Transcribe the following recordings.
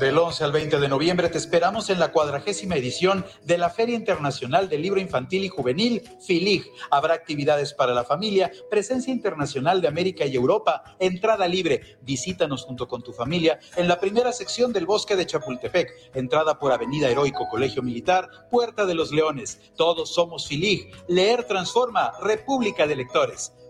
Del 11 al 20 de noviembre te esperamos en la cuadragésima edición de la Feria Internacional del Libro Infantil y Juvenil, FILIG. Habrá actividades para la familia, presencia internacional de América y Europa, entrada libre. Visítanos junto con tu familia en la primera sección del Bosque de Chapultepec, entrada por Avenida Heroico Colegio Militar, Puerta de los Leones. Todos somos FILIG. Leer transforma, República de Lectores.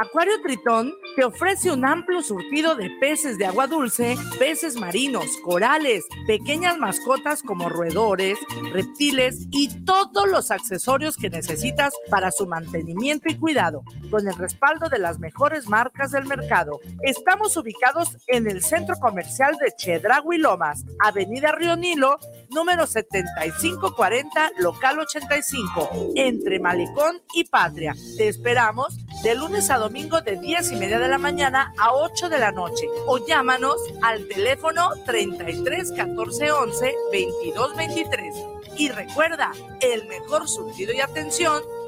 Acuario Tritón te ofrece un amplio surtido de peces de agua dulce, peces marinos, corales, pequeñas mascotas como roedores, reptiles y todos los accesorios que necesitas para su mantenimiento y cuidado, con el respaldo de las mejores marcas del mercado. Estamos ubicados en el centro comercial de Chedragui Lomas, Avenida Río Nilo, número 7540, local 85, entre Malecón y Patria. Te esperamos de lunes a domingo de 10 y media de la mañana a 8 de la noche o llámanos al teléfono 33 14 11 22 23. Y recuerda, el mejor surtido y atención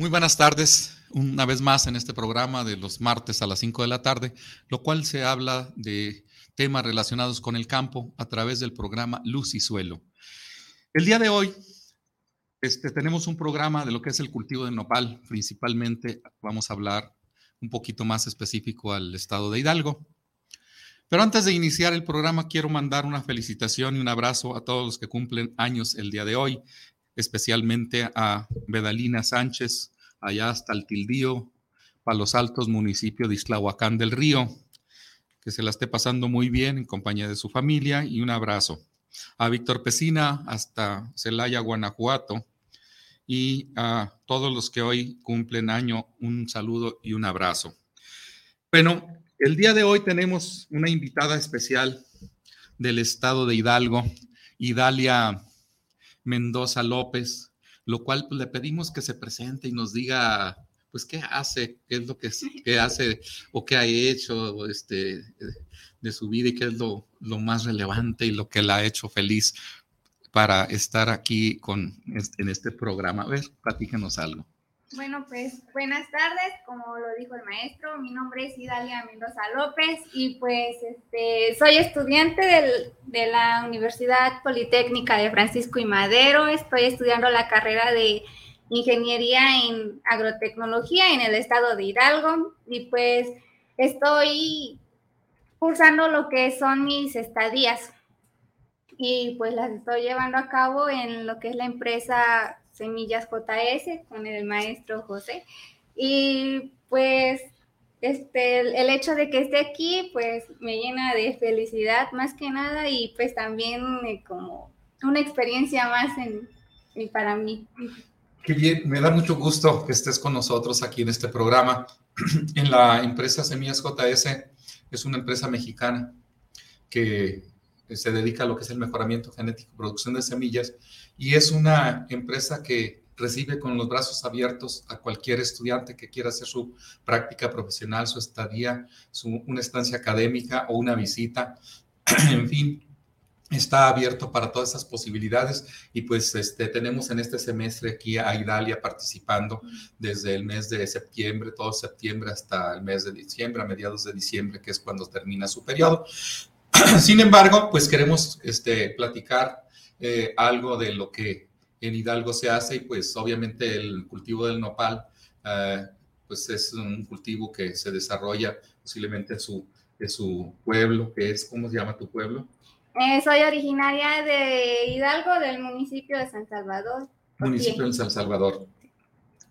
Muy buenas tardes, una vez más en este programa de los martes a las 5 de la tarde, lo cual se habla de temas relacionados con el campo a través del programa Luz y Suelo. El día de hoy este, tenemos un programa de lo que es el cultivo de nopal. Principalmente vamos a hablar un poquito más específico al estado de Hidalgo. Pero antes de iniciar el programa, quiero mandar una felicitación y un abrazo a todos los que cumplen años el día de hoy, especialmente a Bedalina Sánchez, allá hasta el Tildío, Palos Altos, municipio de Islahuacán del Río. Que se la esté pasando muy bien en compañía de su familia y un abrazo. A Víctor Pesina hasta Celaya, Guanajuato, y a todos los que hoy cumplen año, un saludo y un abrazo. Bueno, el día de hoy tenemos una invitada especial del estado de Hidalgo, Idalia Mendoza López, lo cual pues, le pedimos que se presente y nos diga, pues, qué hace, qué es lo que, hace o qué ha hecho este, de su vida y qué es lo, lo más relevante y lo que la ha hecho feliz para estar aquí con, en este programa. A ver, platícanos algo. Bueno, pues buenas tardes, como lo dijo el maestro, mi nombre es Idalia Mendoza López y pues este, soy estudiante del, de la Universidad Politécnica de Francisco y Madero, estoy estudiando la carrera de Ingeniería en Agrotecnología en el estado de Hidalgo y pues estoy cursando lo que son mis estadías y pues las estoy llevando a cabo en lo que es la empresa Semillas JS con el maestro José. Y pues este, el hecho de que esté aquí pues me llena de felicidad más que nada y pues también eh, como una experiencia más en, para mí. Qué bien, me da mucho gusto que estés con nosotros aquí en este programa. En la empresa Semillas JS es una empresa mexicana que se dedica a lo que es el mejoramiento genético, producción de semillas, y es una empresa que recibe con los brazos abiertos a cualquier estudiante que quiera hacer su práctica profesional, su estadía, su, una estancia académica o una visita. en fin, está abierto para todas esas posibilidades y pues este, tenemos en este semestre aquí a Idalia participando desde el mes de septiembre, todo septiembre hasta el mes de diciembre, a mediados de diciembre, que es cuando termina su periodo. Sin embargo, pues queremos este, platicar eh, algo de lo que en Hidalgo se hace y pues obviamente el cultivo del nopal eh, pues es un cultivo que se desarrolla posiblemente en su, en su pueblo, que es, ¿cómo se llama tu pueblo? Eh, soy originaria de Hidalgo, del municipio de San Salvador. Municipio de San Salvador.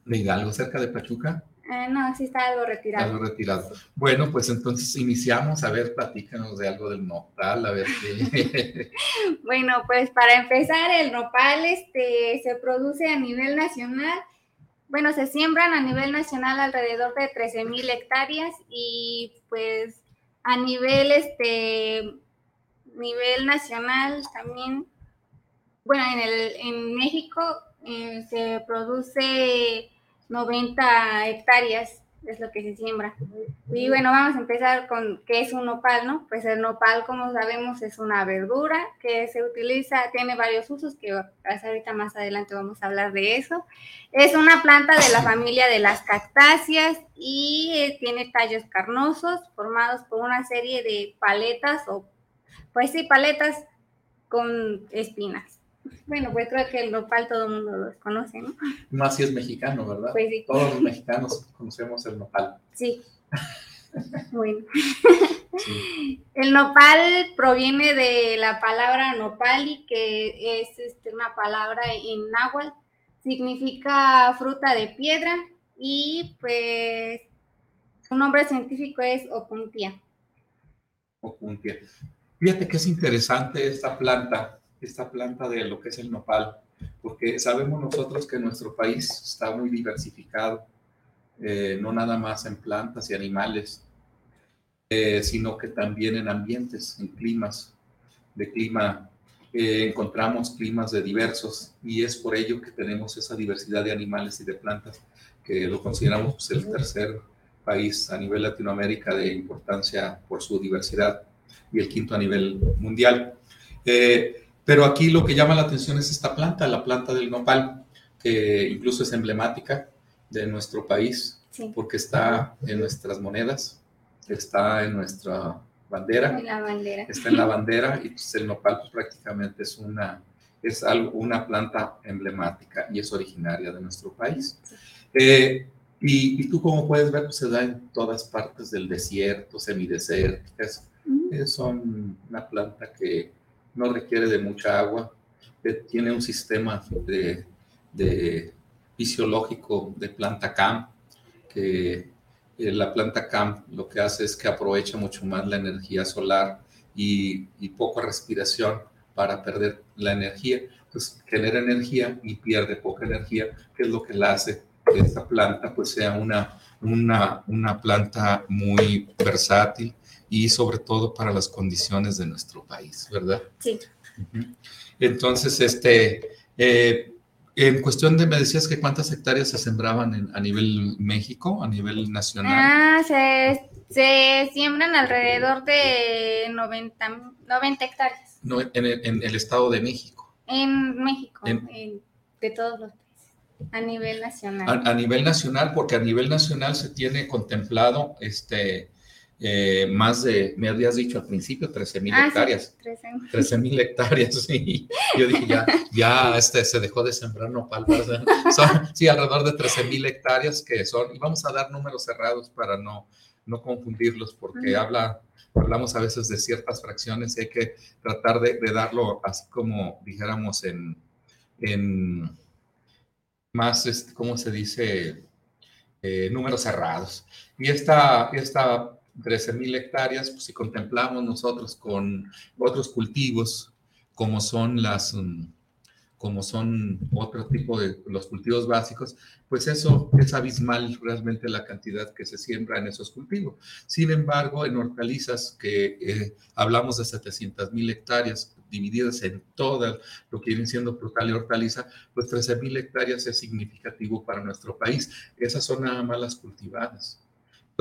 ¿De Hidalgo, cerca de Pachuca? Eh, no, sí está algo retirado. Algo retirado. Bueno, pues entonces iniciamos. A ver, platícanos de algo del nopal, a ver qué. bueno, pues para empezar, el nopal este, se produce a nivel nacional. Bueno, se siembran a nivel nacional alrededor de 13 mil hectáreas y pues a nivel, este, nivel nacional también, bueno, en, el, en México eh, se produce 90 hectáreas es lo que se siembra. Y bueno, vamos a empezar con qué es un nopal, ¿no? Pues el nopal, como sabemos, es una verdura que se utiliza, tiene varios usos, que ahorita más adelante vamos a hablar de eso. Es una planta de la familia de las cactáceas y eh, tiene tallos carnosos formados por una serie de paletas o, pues sí, paletas con espinas. Bueno, pues creo que el nopal todo el mundo lo conoce, ¿no? Más si es mexicano, ¿verdad? Pues sí. Todos los mexicanos conocemos el nopal. Sí. bueno. El nopal proviene de la palabra nopali, que es este, una palabra en náhuatl. Significa fruta de piedra y pues su nombre científico es opuntia. Opuntia. Fíjate que es interesante esta planta esta planta de lo que es el nopal, porque sabemos nosotros que nuestro país está muy diversificado, eh, no nada más en plantas y animales, eh, sino que también en ambientes, en climas, de clima, eh, encontramos climas de diversos y es por ello que tenemos esa diversidad de animales y de plantas, que lo consideramos pues, el tercer país a nivel Latinoamérica de importancia por su diversidad y el quinto a nivel mundial. Pero aquí lo que llama la atención es esta planta, la planta del nopal, que incluso es emblemática de nuestro país, porque está en nuestras monedas, está en nuestra bandera, la bandera. está en la bandera y pues, el nopal pues, prácticamente es una, es algo, una planta emblemática y es originaria de nuestro país. Eh, y, tú como puedes ver, pues, se da en todas partes del desierto, semidesérticas. son una planta que no requiere de mucha agua, tiene un sistema de, fisiológico de planta CAM, que eh, la planta CAM lo que hace es que aprovecha mucho más la energía solar y, poca respiración para perder la energía. Pues genera energía y pierde poca energía, que es lo que la hace que esta planta pues sea una, una, una planta muy versátil, y sobre todo para las condiciones de nuestro país, ¿verdad? Sí. Entonces, este, eh, en cuestión de, me decías que cuántas hectáreas se sembraban a nivel México, a nivel nacional. Ah, se, se siembran alrededor de 90, 90 hectáreas. No, en, el, Estado de México. En México, de todos los países. A nivel nacional. A, a, nivel nacional, porque a nivel nacional se tiene contemplado este eh, más de, me habías dicho al principio, 13 mil ah, hectáreas. 13 mil hectáreas, sí. Yo dije, ya, ya este, se dejó de sembrar nopal. sí, alrededor de 13 mil hectáreas que son, y vamos a dar números cerrados para no, no confundirlos, porque habla, hablamos a veces de ciertas fracciones y hay que tratar de, darlo así como dijéramos en, en más, este, ¿cómo se dice? Eh, números cerrados. Y esta, esta 13 mil hectáreas, pues si contemplamos nosotros con otros cultivos, como son las, mm, como son otro tipo de los cultivos básicos, pues eso es abismal realmente la cantidad que se siembra en esos cultivos. Sin embargo, en hortalizas, que eh, hablamos de 700 mil hectáreas divididas en todas lo que viene siendo frutal y hortaliza, pues 13 mil hectáreas es significativo para nuestro país. Esas son nada más las cultivadas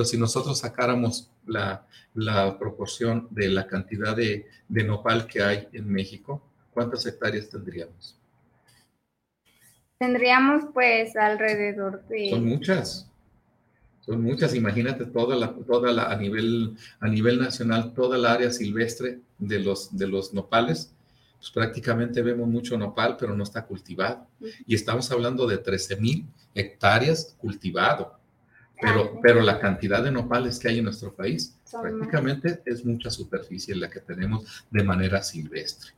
si nosotros sacáramos la, proporción de la cantidad de, nopal que hay en México, ¿cuántas hectáreas tendríamos? Tendríamos pues alrededor de... Son muchas. Son muchas. Imagínate toda la, toda la, a nivel, a nivel nacional, toda la área silvestre de los, de los nopales. Pues prácticamente vemos mucho nopal, pero no está cultivado. Y estamos hablando de 13 mil hectáreas cultivado pero, pero la cantidad de nopales que hay en nuestro país prácticamente es mucha superficie la que tenemos de manera silvestre.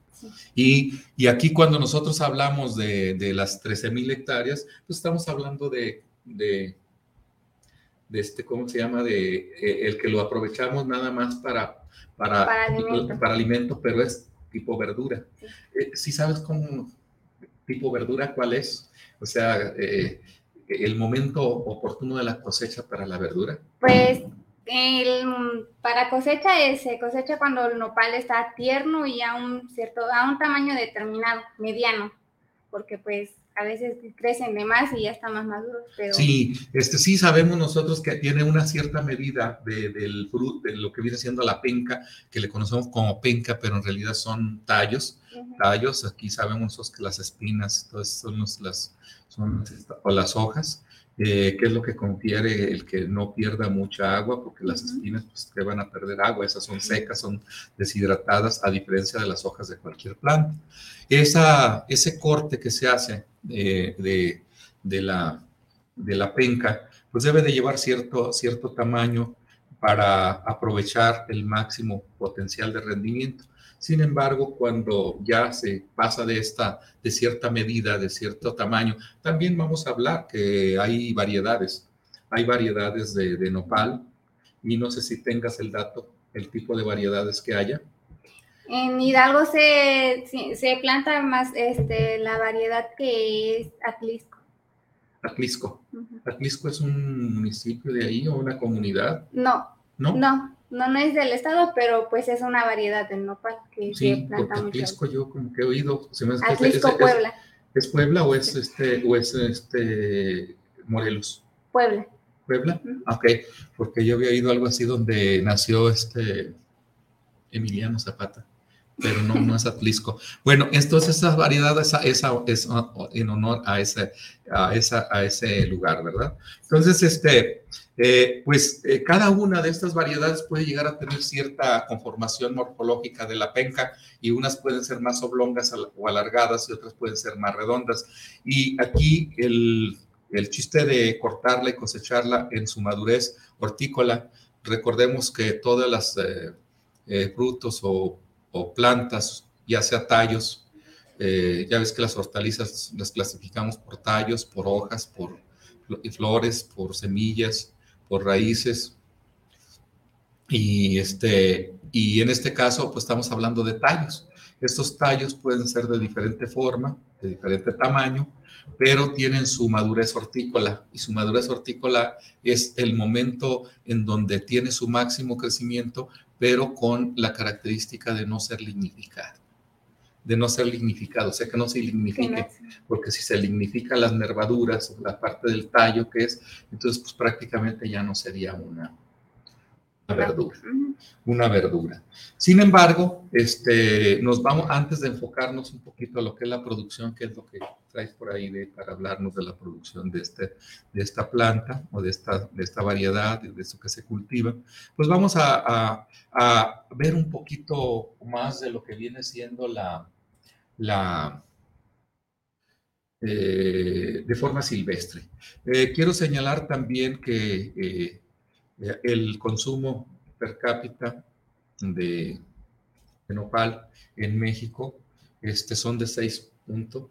Y, y, aquí cuando nosotros hablamos de, de las 13.000 hectáreas, pues estamos hablando de, de, de, este, ¿cómo se llama? De eh, el que lo aprovechamos nada más para, para, para, alimento. para alimento, pero es tipo verdura. Eh, ¿Sí sabes cómo tipo verdura cuál es? O sea, eh, el momento oportuno de la cosecha para la verdura. Pues el, para cosecha se cosecha cuando el nopal está tierno y a un cierto, a un tamaño determinado, mediano, porque pues a veces crecen de más y ya están más maduros. Pero... Sí, este, sí sabemos nosotros que tiene una cierta medida de, del fruto, de lo que viene siendo la penca, que le conocemos como penca, pero en realidad son tallos. Tallos, aquí sabemos que las espinas, todas son las, son, o las hojas. Eh, qué es lo que confiere el que no pierda mucha agua, porque las espinas pues, te van a perder agua, esas son secas, son deshidratadas, a diferencia de las hojas de cualquier planta. Esa, ese corte que se hace de, de, la, de la penca, pues debe de llevar cierto, cierto tamaño para aprovechar el máximo potencial de rendimiento. Sin embargo, cuando ya se pasa de esta, de cierta medida, de cierto tamaño, también vamos a hablar que hay variedades. Hay variedades de, nopal y no sé si tengas el dato, el tipo de variedades que haya. En Hidalgo se, se planta más este, la variedad que es Atlisco. Atlisco. ¿Atlisco es un municipio de ahí o una comunidad? No. ¿No? No, no, no es del estado, pero pues es una variedad de nopal que se planta mucho. Atlisco yo como que he oído. Se me Atlisco, es, Puebla. Es, Puebla o es este, o es este Morelos? Puebla. ¿Puebla? Ok, porque yo había oído algo así donde nació este Emiliano Zapata pero no, no es Atlisco. Bueno, entonces esa variedad esa, esa, es en honor a ese, a, esa, a ese lugar, ¿verdad? Entonces, este, eh, pues eh, cada una de estas variedades puede llegar a tener cierta conformación morfológica de la penca y unas pueden ser más oblongas o alargadas y otras pueden ser más redondas. Y aquí el, el chiste de cortarla y cosecharla en su madurez hortícola, recordemos que todas las eh, frutos o o plantas, ya sea tallos. Eh, ya ves que las hortalizas las clasificamos por tallos, por hojas, por flores, por semillas, por raíces. Y, este, y en este caso, pues estamos hablando de tallos. Estos tallos pueden ser de diferente forma, de diferente tamaño, pero tienen su madurez hortícola y su madurez hortícola es el momento en donde tiene su máximo crecimiento, pero con la característica de no ser lignificado, de no ser lignificado, o sea que no se lignifique, porque si se lignifica las nervaduras, la parte del tallo que es, entonces pues prácticamente ya no sería una, verdura, una verdura. Sin embargo, este, nos vamos, antes de enfocarnos un poquito a lo que es la producción, que es lo que traes por ahí de, para hablarnos de la producción de, este, de esta planta o de esta, de esta variedad, de esto que se cultiva, pues vamos a, a, ver un poquito más de lo que viene siendo la, la eh, de forma silvestre. Eh, quiero señalar también que eh, el consumo per cápita de, nopal en México este, son de 6.5,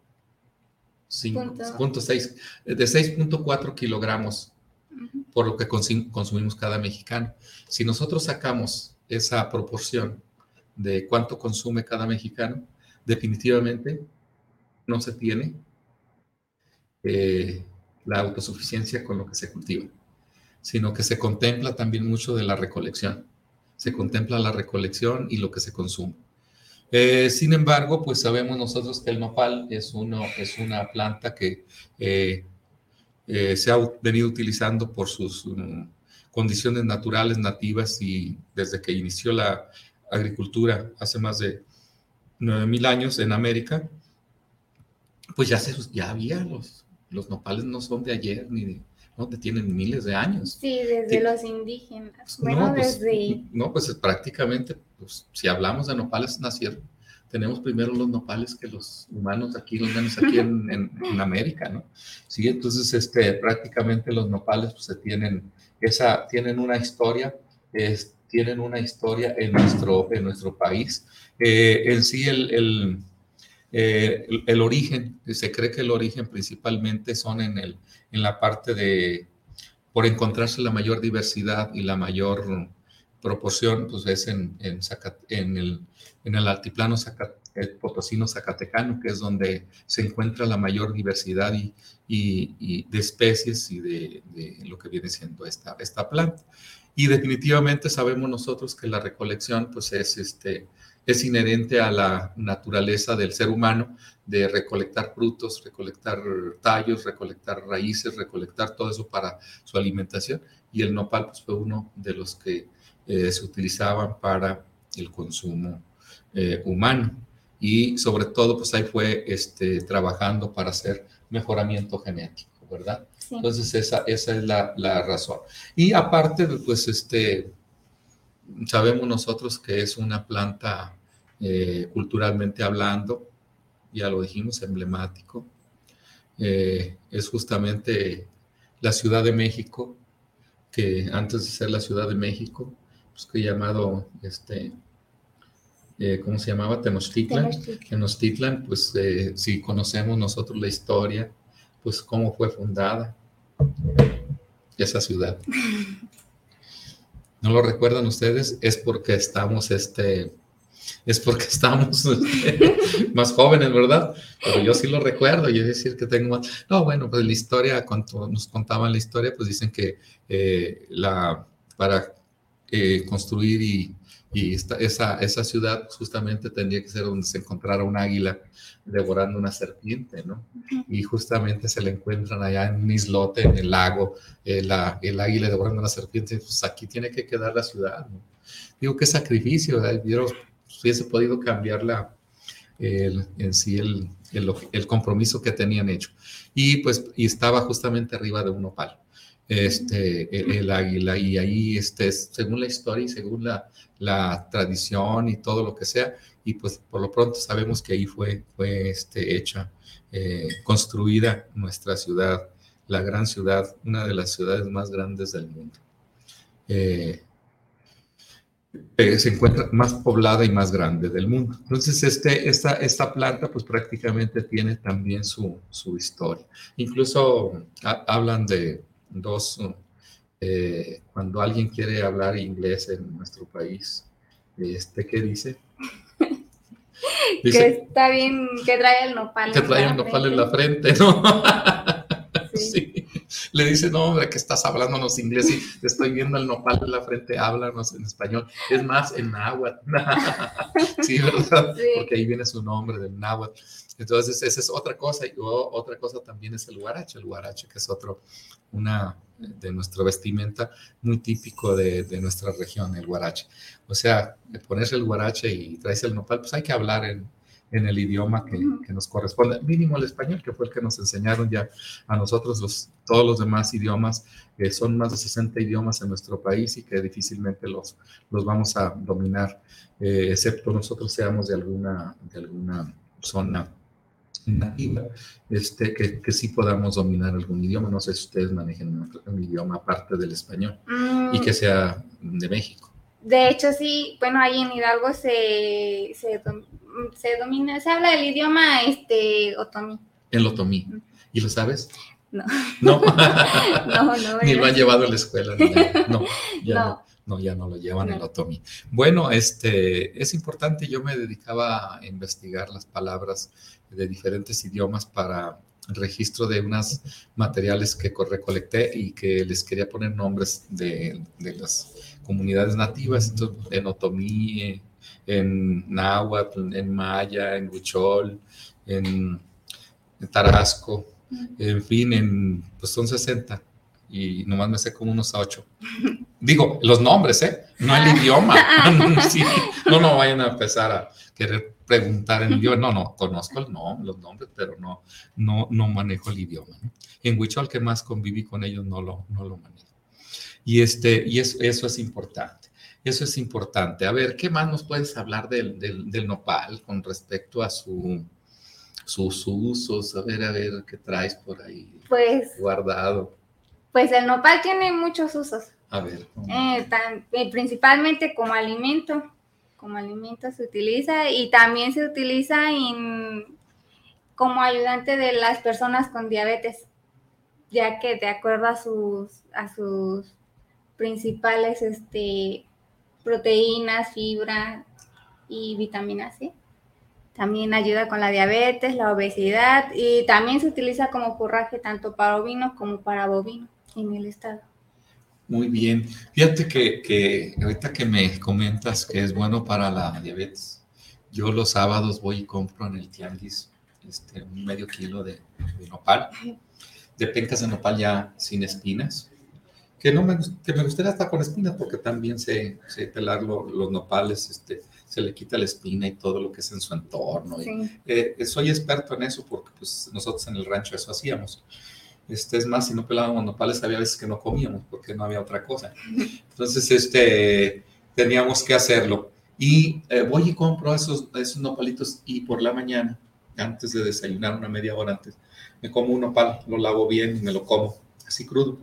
de 6.4 kilogramos por lo que consumimos cada mexicano. Si nosotros sacamos esa proporción de cuánto consume cada mexicano, definitivamente no se tiene eh, la autosuficiencia con lo que se cultiva sino que se contempla también mucho de la recolección. Se contempla la recolección y lo que se consume. Eh, sin embargo, pues sabemos nosotros que el nopal es, uno, es una planta que eh, eh, se ha venido utilizando por sus mm, condiciones naturales, nativas, y desde que inició la agricultura hace más de 9.000 años en América, pues ya, se, ya había los, los nopales no son de ayer ni de, tienen miles de años. Sí, desde los indígenas. Bueno, pues, desde... No, pues prácticamente, pues, si hablamos de nopales, nacieron tenemos primero los nopales que los humanos aquí, los menos aquí en, América, ¿no? Sí, entonces este, prácticamente los nopales pues, se tienen, esa, tienen una historia, es, tienen una historia en nuestro, en nuestro país. Eh, en sí el, el, eh, el, origen, se cree que el origen principalmente son en, el, en la parte de, por encontrarse la mayor diversidad y la mayor proporción, pues es en, en, en el en el altiplano potosino zacatecano, que es donde se encuentra la mayor diversidad y, y, de especies y de, lo que viene siendo esta, esta planta. Y definitivamente sabemos nosotros que la recolección pues es, este, es inherente a la naturaleza del ser humano de recolectar frutos, recolectar tallos, recolectar raíces, recolectar todo eso para su alimentación. Y el nopal pues, fue uno de los que eh, se utilizaban para el consumo eh, humano. Y sobre todo, pues ahí fue este, trabajando para hacer mejoramiento genético, ¿verdad? Entonces, esa, esa es la, la, razón. Y aparte, pues, este, sabemos nosotros que es una planta eh, culturalmente hablando, ya lo dijimos, emblemático. Eh, es justamente la Ciudad de México, que antes de ser la Ciudad de México, pues que llamado este, eh, ¿cómo se llamaba? Tenochtitlan. Tenochtitlan, pues eh, si conocemos nosotros la historia, pues cómo fue fundada esa ciudad. ¿No lo recuerdan ustedes? Es porque estamos, este, es porque estamos más jóvenes, ¿verdad? Pero yo sí lo recuerdo, y es decir que tengo más... No, bueno, pues la historia, cuando nos contaban la historia, pues dicen que eh, la, para construir y y esta, esa, esa ciudad justamente tendría que ser donde se encontrara un águila devorando una serpiente, ¿no? Y justamente se le encuentran allá en un islote, en el lago, eh, la, el águila devorando una serpiente, pues aquí tiene que quedar la ciudad, ¿no? Digo, qué sacrificio, ¿eh? hubiese podido cambiar la, el, en sí el, el, el, compromiso que tenían hecho. Y pues y estaba justamente arriba de un opal, este, el, águila, y ahí, este, según la historia y según la, la tradición y todo lo que sea. Y pues por lo pronto sabemos que ahí fue, fue este, hecha, eh, construida nuestra ciudad, la gran ciudad, una de las ciudades más grandes del mundo. Eh, eh, se encuentra más poblada y más grande del mundo. Entonces, este, esta, esta planta pues prácticamente tiene también su, su historia. Incluso hablan de dos eh, cuando alguien quiere hablar inglés en nuestro país, este, ¿qué dice? que está bien, que trae el nopal. Que trae el nopal en la frente, ¿no? sí. Le dice, no, hombre, que estás hablándonos inglés y te estoy viendo el nopal en la frente, háblanos en español. Es más, en náhuatl. sí, ¿verdad? Porque ahí viene su nombre, del náhuatl. Entonces, esa es otra cosa. Y otra cosa también es el huarache, el huarache, que es otro, una de nuestra vestimenta muy típico de, de nuestra región, el huarache. O sea, ponerse el huarache y traerse el nopal, pues hay que hablar en, en el idioma que, que, nos corresponde, mínimo el español, que fue el que nos enseñaron ya a nosotros, los, todos los demás idiomas, que son más de 60 idiomas en nuestro país y que difícilmente los, los vamos a dominar, eh, excepto nosotros seamos de alguna, de alguna zona nativa, este, que, que, sí podamos dominar algún idioma. No sé si ustedes manejen un, idioma aparte del español y que mm. sea de México. De hecho, sí, bueno, ahí en Hidalgo se, se, se domina, se habla el idioma este, otomí. El otomí. ¿Y lo sabes? No. No, no, no Ni lo han llevado a la escuela. No, ya no. no. ya no lo llevan el otomí. Bueno, este, es importante, yo me dedicaba a investigar las palabras de diferentes idiomas para registro de unos materiales que recolecté y que les quería poner nombres de, de las comunidades nativas, entonces, en otomí, en náhuatl, en maya, en huichol, en, tarasco, en fin, en, pues son 60 y nomás me sé como unos 8. Digo, los nombres, ¿eh? No el idioma. no, no vayan a empezar a querer preguntar en idioma. No, no, conozco el nombre, los nombres, pero no, no, no manejo el idioma. En Huichol, que más conviví con ellos, no lo, no lo manejo. Y, este, y eso, eso es importante. Eso es importante. A ver, ¿qué más nos puedes hablar del, del, nopal con respecto a su, sus usos? A ver, a ver, ¿qué traes por ahí pues, guardado? Pues el nopal tiene muchos usos. A ver. Eh, eh, principalmente como alimento. Como alimento se utiliza y también se utiliza como ayudante de las personas con diabetes, ya que de acuerdo a sus, a sus principales este, proteínas, fibra y vitamina C. También ayuda con la diabetes, la obesidad y también se utiliza como forraje tanto para ovino como para bovino en el estado. Muy bien. Fíjate que, ahorita que me comentas que es bueno para la diabetes, yo los sábados voy y compro en el tianguis este, un medio kilo de, de nopal, de pencas de nopal ya sin espinas que no me, que me gustaría estar con espinas porque también sé, pelar los nopales, este, se le quita la espina y todo lo que es en su entorno. Eh, soy experto en eso porque pues, nosotros en el rancho eso hacíamos. Este, es más, si no pelábamos nopales había veces que no comíamos porque no había otra cosa. Entonces, este, teníamos que hacerlo. Y eh, voy y compro esos, esos nopalitos y por la mañana, antes de desayunar, una media hora antes, me como un nopal, lo lavo bien y me lo como, así crudo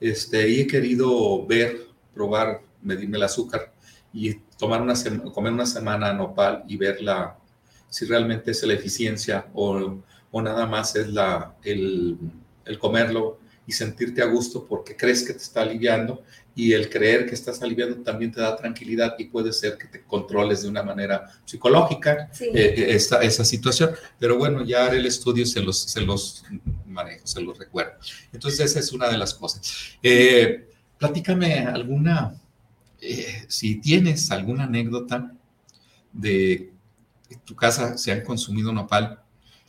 este, y he querido ver, probar, medirme el azúcar y tomar una comer una semana nopal y ver la, si realmente es la eficiencia o, o nada más es la, el, el, comerlo y sentirte a gusto porque crees que te está aliviando y el creer que estás aliviando también te da tranquilidad y puede ser que te controles de una manera psicológica eh, eh, esta, esa situación. Pero bueno, ya haré el estudio, se los, se los manejo, se los recuerdo. Entonces esa es una de las cosas. Eh, platícame alguna, si tienes alguna anécdota de tu casa se han consumido nopal,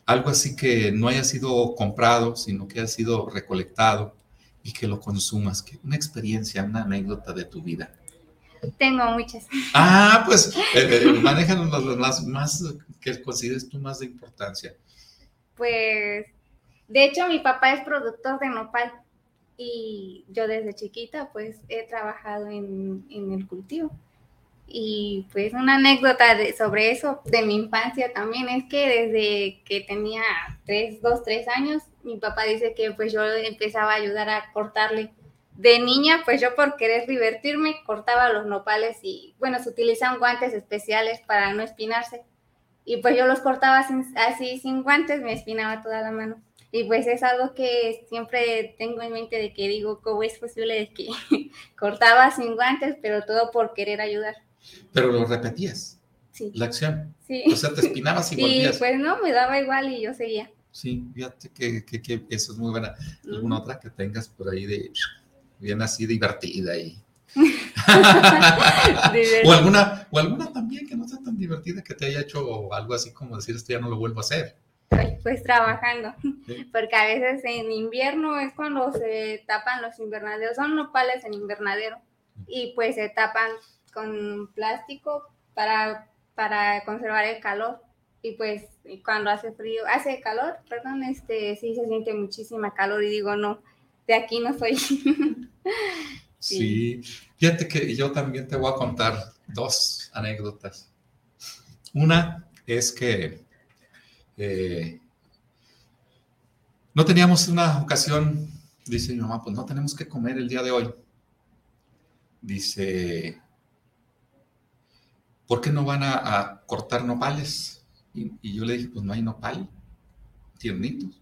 algo así que no haya sido comprado, sino que haya sido recolectado y que lo consumas. Que una experiencia, una anécdota de tu vida. Tengo muchas. Ah, pues eh, eh manejan las más, que consideres tú más de importancia. Pues, de hecho, mi papá es productor de nopal y yo desde chiquita pues he trabajado en, en el cultivo. Y pues una anécdota sobre eso de mi infancia también es que desde que tenía tres, dos, tres años, mi papá dice que pues yo empezaba a ayudar a cortarle. De niña, pues yo por querer divertirme, cortaba los nopales y bueno, se utilizan guantes especiales para no espinarse. Y pues yo los cortaba así sin guantes, me espinaba toda la mano. Y pues es algo que siempre tengo en mente de que digo, ¿cómo es posible de que cortaba sin guantes, pero todo por querer ayudar? Pero lo repetías. Sí. La acción. Sí. O sea, te espinabas y volvías. Sí, pues no, me daba igual y yo seguía. Sí, fíjate que, que, que eso es muy buena. ¿Alguna otra que tengas por ahí de bien así divertida y... o alguna o alguna también que no sea tan divertida que te haya hecho algo así como decir esto ya no lo vuelvo a hacer pues trabajando porque a veces en invierno es cuando se tapan los invernaderos son nopales en invernadero y pues se tapan con plástico para, para conservar el calor. Y pues cuando hace frío, hace calor, perdón, este sí se siente muchísima calor y digo, no, de aquí no soy. sí. fíjate que yo también te voy a contar dos anécdotas. Una es que eh, no teníamos una ocasión, dice mi mamá, pues no tenemos que comer el día de hoy. Dice, ¿por qué no van a, cortar nopales? Y, yo le dije, pues no hay nopal, tiernitos.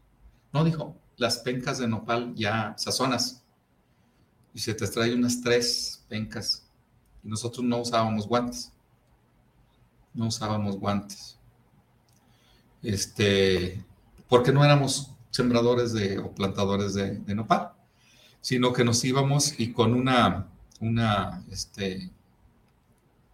No, dijo, las pencas de nopal ya sazonas. Y se te trae unas tres pencas. Y nosotros no usábamos guantes. No usábamos guantes. Este, porque no éramos sembradores de, o plantadores de, de nopal, sino que nos íbamos y con una, una, este,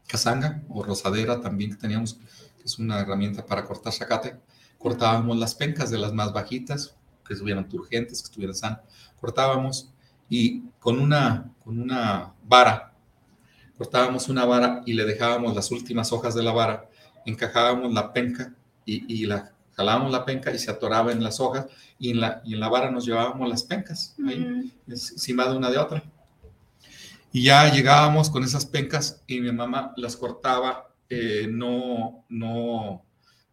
casanga o rosadera también que teníamos, que es una herramienta para cortar zacate. Cortábamos las pencas de las más bajitas, que estuvieran turgentes, que estuvieran sanas. Cortábamos y con una, con una vara, cortábamos una vara y le dejábamos las últimas hojas de la vara, encajábamos la penca y, la jalábamos la penca y se atoraba en las hojas y en la, y en la vara nos llevábamos las pencas, ahí, encima de una de otra. Y ya llegábamos con esas pencas y mi mamá las cortaba, eh, no, no,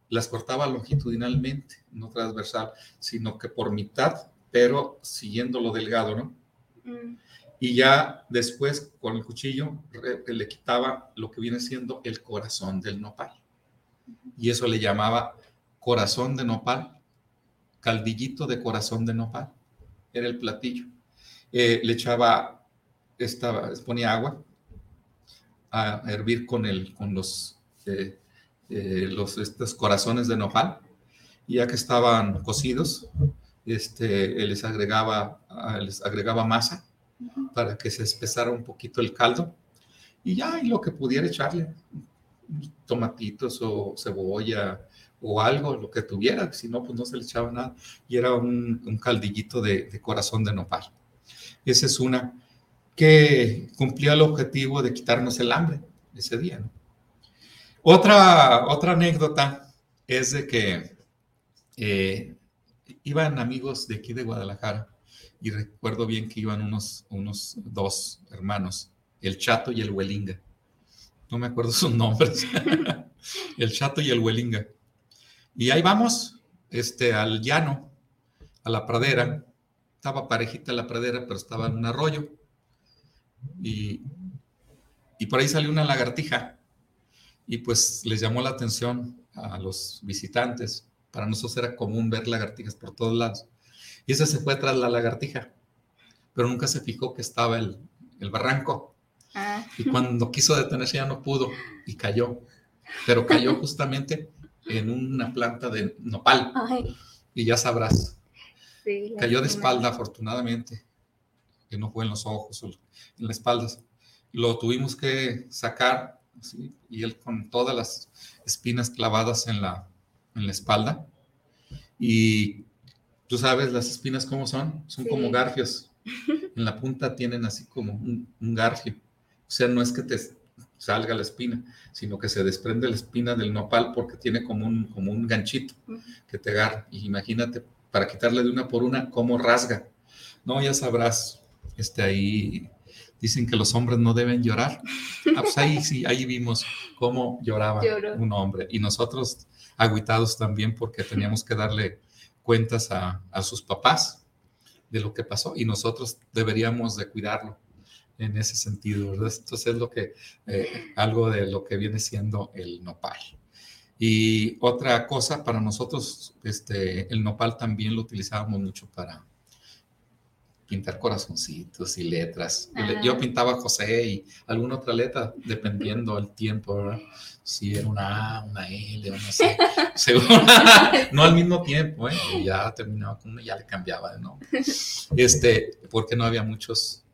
las cortaba longitudinalmente, no transversal, sino que por mitad, pero siguiendo lo delgado, ¿no? Mm. Y ya después con el cuchillo le quitaba lo que viene siendo el corazón del nopal. Y eso le llamaba corazón de nopal, caldillito de corazón de nopal. Era el platillo. Eh, le echaba, estaba, ponía agua a hervir con, el, con los, eh, eh, los estos corazones de nopal. Y ya que estaban cocidos, este, les, agregaba, les agregaba masa para que se espesara un poquito el caldo. Y ya, y lo que pudiera echarle, tomatitos o cebolla o algo, lo que tuviera, si no, pues no se le echaba nada. Y era un, caldillito de, corazón de nopal. Esa es una que cumplía el objetivo de quitarnos el hambre ese día. Otra, otra anécdota es de que eh, iban amigos de aquí de Guadalajara y recuerdo bien que iban unos, unos dos hermanos, el Chato y el Huelinga. No me acuerdo sus nombres. el Chato y el Huelinga. Y ahí vamos, este, al llano, a la pradera. Estaba parejita la pradera, pero estaba en un arroyo. Y, y por ahí salió una lagartija. Y pues les llamó la atención a los visitantes. Para nosotros era común ver lagartijas por todos lados. Y ese se fue tras la lagartija, pero nunca se fijó que estaba el, barranco. Ah. Y cuando quiso detenerse ya no pudo y cayó, pero cayó justamente en una planta de nopal. Y ya sabrás. cayó de espalda, afortunadamente, que no fue en los ojos o en la espalda. Lo tuvimos que sacar, y él con todas las espinas clavadas en la, en la espalda. Y Tú sabes las espinas cómo son, son como garfios. En la punta tienen así como un, garfio. O sea, no es que te salga la espina, sino que se desprende la espina del nopal porque tiene como un, como un ganchito que te agarra. Y imagínate, para quitarle de una por una, cómo rasga. No, ya sabrás, este, ahí dicen que los hombres no deben llorar. Ah, pues ahí sí, ahí vimos cómo lloraba un hombre. Y nosotros aguitados también porque teníamos que darle cuentas a, sus papás de lo que pasó y nosotros deberíamos de cuidarlo en ese sentido, ¿verdad? Entonces es lo que, eh, algo de lo que viene siendo el nopal. Y otra cosa, para nosotros, este, el nopal también lo utilizábamos mucho para pintar corazoncitos y letras. Yo ah. pintaba José y alguna otra letra, dependiendo del tiempo, ¿verdad? Si era una A, una L, no sé. no al mismo tiempo, ¿eh? ya terminaba con uno y ya le cambiaba de nombre. Este, porque no había muchos,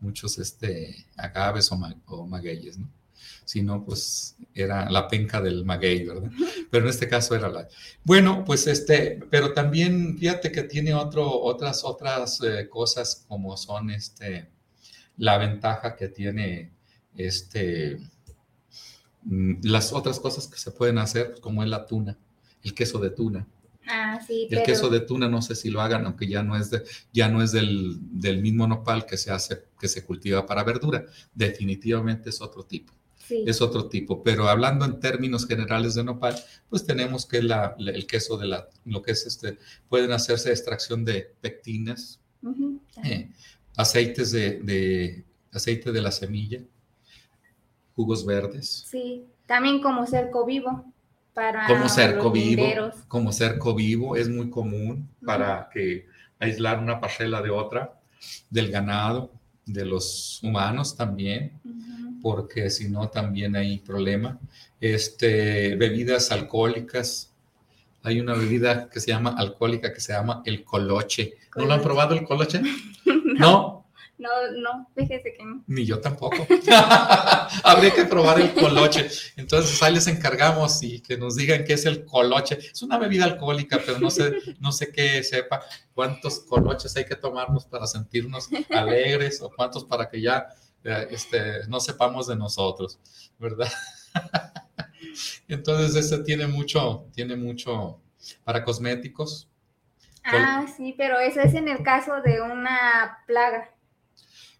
muchos este, agaves o, o magueyes, ¿no? Sino pues era la penca del maguey, ¿verdad? Pero en este caso era la... Bueno, pues este, pero también fíjate que tiene otro, otras, otras eh, cosas como son este, la ventaja que tiene este, mm, las otras cosas que se pueden hacer, como es la tuna, el queso de tuna. Ah, sí, el queso de tuna no sé si lo hagan, aunque ya no es, de, ya no es del, del mismo nopal que se hace, que se cultiva para verdura. Definitivamente es otro tipo es otro tipo. Pero hablando en términos generales de nopal, pues tenemos que el queso de la, lo que es este, pueden hacerse extracción de pectinas, eh, aceites de, aceite de la semilla, jugos verdes. Sí, también como cerco vivo. Para como cerco vivo, como cerco vivo es muy común para que aislar una parcela de otra, del ganado, de los humanos también porque si no también hay problema. Este, bebidas alcohólicas. Hay una bebida que se llama alcohólica que se llama el coloche. ¿No lo han probado el coloche? no. No, no, fíjese que no. Ni yo tampoco. Habría que probar el coloche. Entonces ahí les encargamos y que nos digan qué es el coloche. Es una bebida alcohólica, pero no sé, no sé qué sepa cuántos coloches hay que tomarnos para sentirnos alegres o cuántos para que ya este, no sepamos de nosotros, ¿verdad? Entonces, este tiene mucho, tiene mucho para cosméticos. Ah, sí, pero eso es en el caso de una plaga.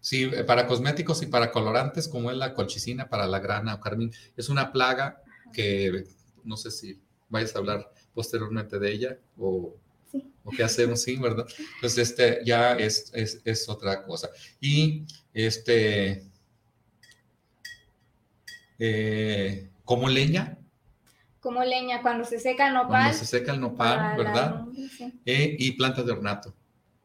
Sí, para cosméticos y para colorantes, como es la colchicina para la grana o carmín, es una plaga que no sé si vayas a hablar posteriormente de ella o, o qué hacemos, sí, ¿verdad? Entonces, este ya es, es, es otra cosa. Y este, eh, como leña. Como leña, cuando se seca el nopal. Cuando se seca el nopal, ¿verdad? Eh, y plantas de ornato.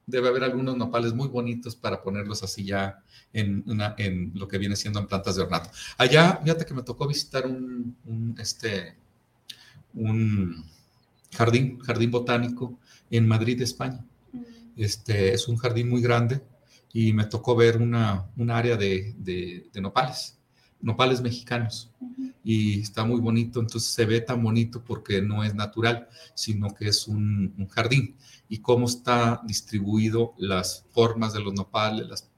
Debe haber algunos nopales muy bonitos para ponerlos así ya en, una, en lo que viene siendo en plantas de ornato. Allá, fíjate que me tocó visitar un, un este, un jardín, jardín botánico en Madrid, España. Mm. Este, es un jardín muy grande y me tocó ver una, un área de, de, nopales, nopales mexicanos. Y está muy bonito, entonces se ve tan bonito porque no es natural, sino que es un, un jardín. Y cómo está distribuido las formas de los nopales, las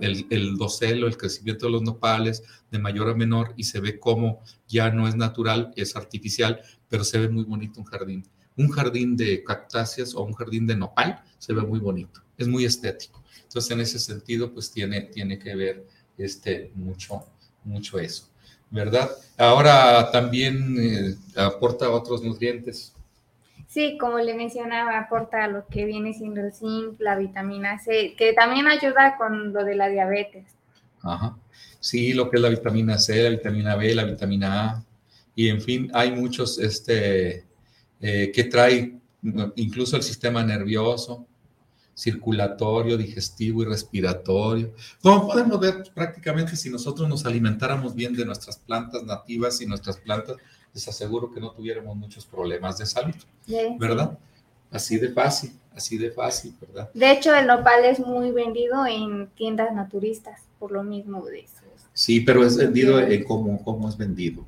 el, el, docelo, el crecimiento de los nopales de mayor a menor y se ve cómo ya no es natural, es artificial, pero se ve muy bonito un jardín. Un jardín de cactáceas o un jardín de nopal se ve muy bonito, es muy estético. Entonces, en ese sentido, pues tiene, tiene que ver este, mucho, mucho eso, ¿verdad? Ahora también eh, aporta otros nutrientes Sí, como le mencionaba, aporta lo que viene siendo el zinc, la vitamina C, que también ayuda con lo de la diabetes. Ajá. Sí, lo que es la vitamina C, la vitamina B, la vitamina A, y en fin, hay muchos este, eh, que trae incluso el sistema nervioso, circulatorio, digestivo y respiratorio. Como podemos ver, prácticamente si nosotros nos alimentáramos bien de nuestras plantas nativas y nuestras plantas, les aseguro que no tuviéramos muchos problemas de salud, ¿verdad? Así de fácil, así de fácil, ¿verdad? De hecho, el nopal es muy vendido en tiendas naturistas, por lo mismo de eso. Sí, pero es vendido, en ¿cómo, ¿cómo es vendido?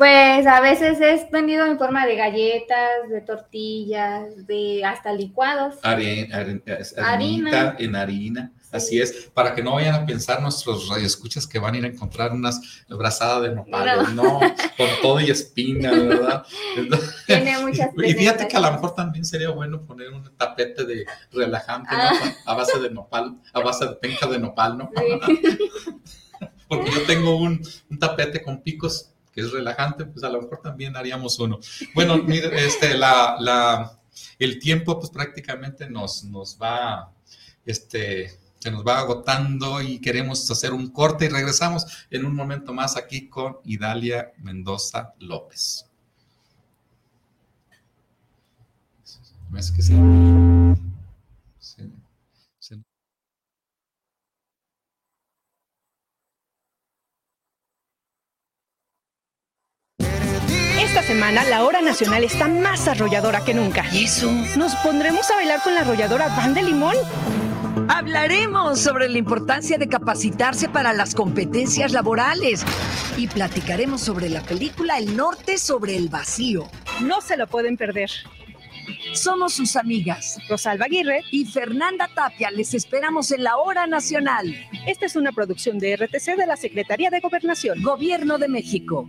Pues a veces es vendido en forma de galletas, de tortillas, de hasta licuados. harina, en harina. Así es, para que no vayan a pensar nuestros radioescuchas que van a ir a encontrar unas brazadas de nopales, no. con todo y espina, ¿verdad? Tiene muchas Y fíjate que a lo mejor también sería bueno poner un tapete de relajante ¿no? Ah. a base de nopal, a base de penca de nopal, ¿no? Porque yo tengo un, un tapete con picos que es relajante, pues a lo mejor también haríamos uno. Bueno, este, la, la, el tiempo pues prácticamente nos, nos va, este, se nos va agotando y queremos hacer un corte y regresamos en un momento más aquí con Idalia Mendoza López. que. Esta semana la hora nacional está más arrolladora que nunca. ¿Y eso? ¿Nos pondremos a bailar con la arrolladora Van de Limón? Hablaremos sobre la importancia de capacitarse para las competencias laborales y platicaremos sobre la película El Norte sobre el Vacío. No se lo pueden perder. Somos sus amigas Rosalba Aguirre y Fernanda Tapia. Les esperamos en la Hora Nacional. Esta es una producción de RTC de la Secretaría de Gobernación. Gobierno de México.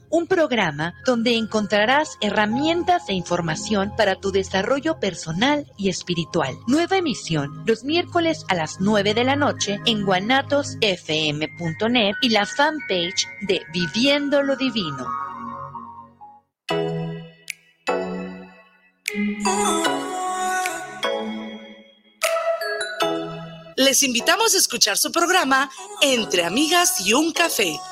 un programa donde encontrarás herramientas e información para tu desarrollo personal y espiritual. Nueva emisión los miércoles a las 9 de la noche en guanatosfm.net y la fanpage de Viviendo lo Divino. Les invitamos a escuchar su programa Entre Amigas y un Café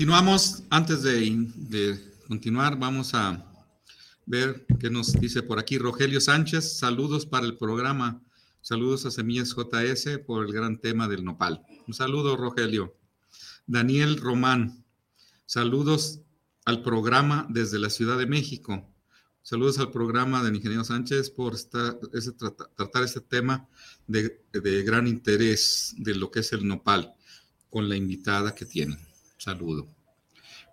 Continuamos. Antes de, continuar, vamos a ver qué nos dice por aquí Rogelio Sánchez. Saludos para el programa. Saludos a Semillas JS por el gran tema del nopal. Un saludo, Rogelio. Daniel Román. Saludos al programa desde la Ciudad de México. Saludos al programa del ingeniero Sánchez por tratar este tema de, de gran interés de lo que es el nopal con la invitada que tienen saludo.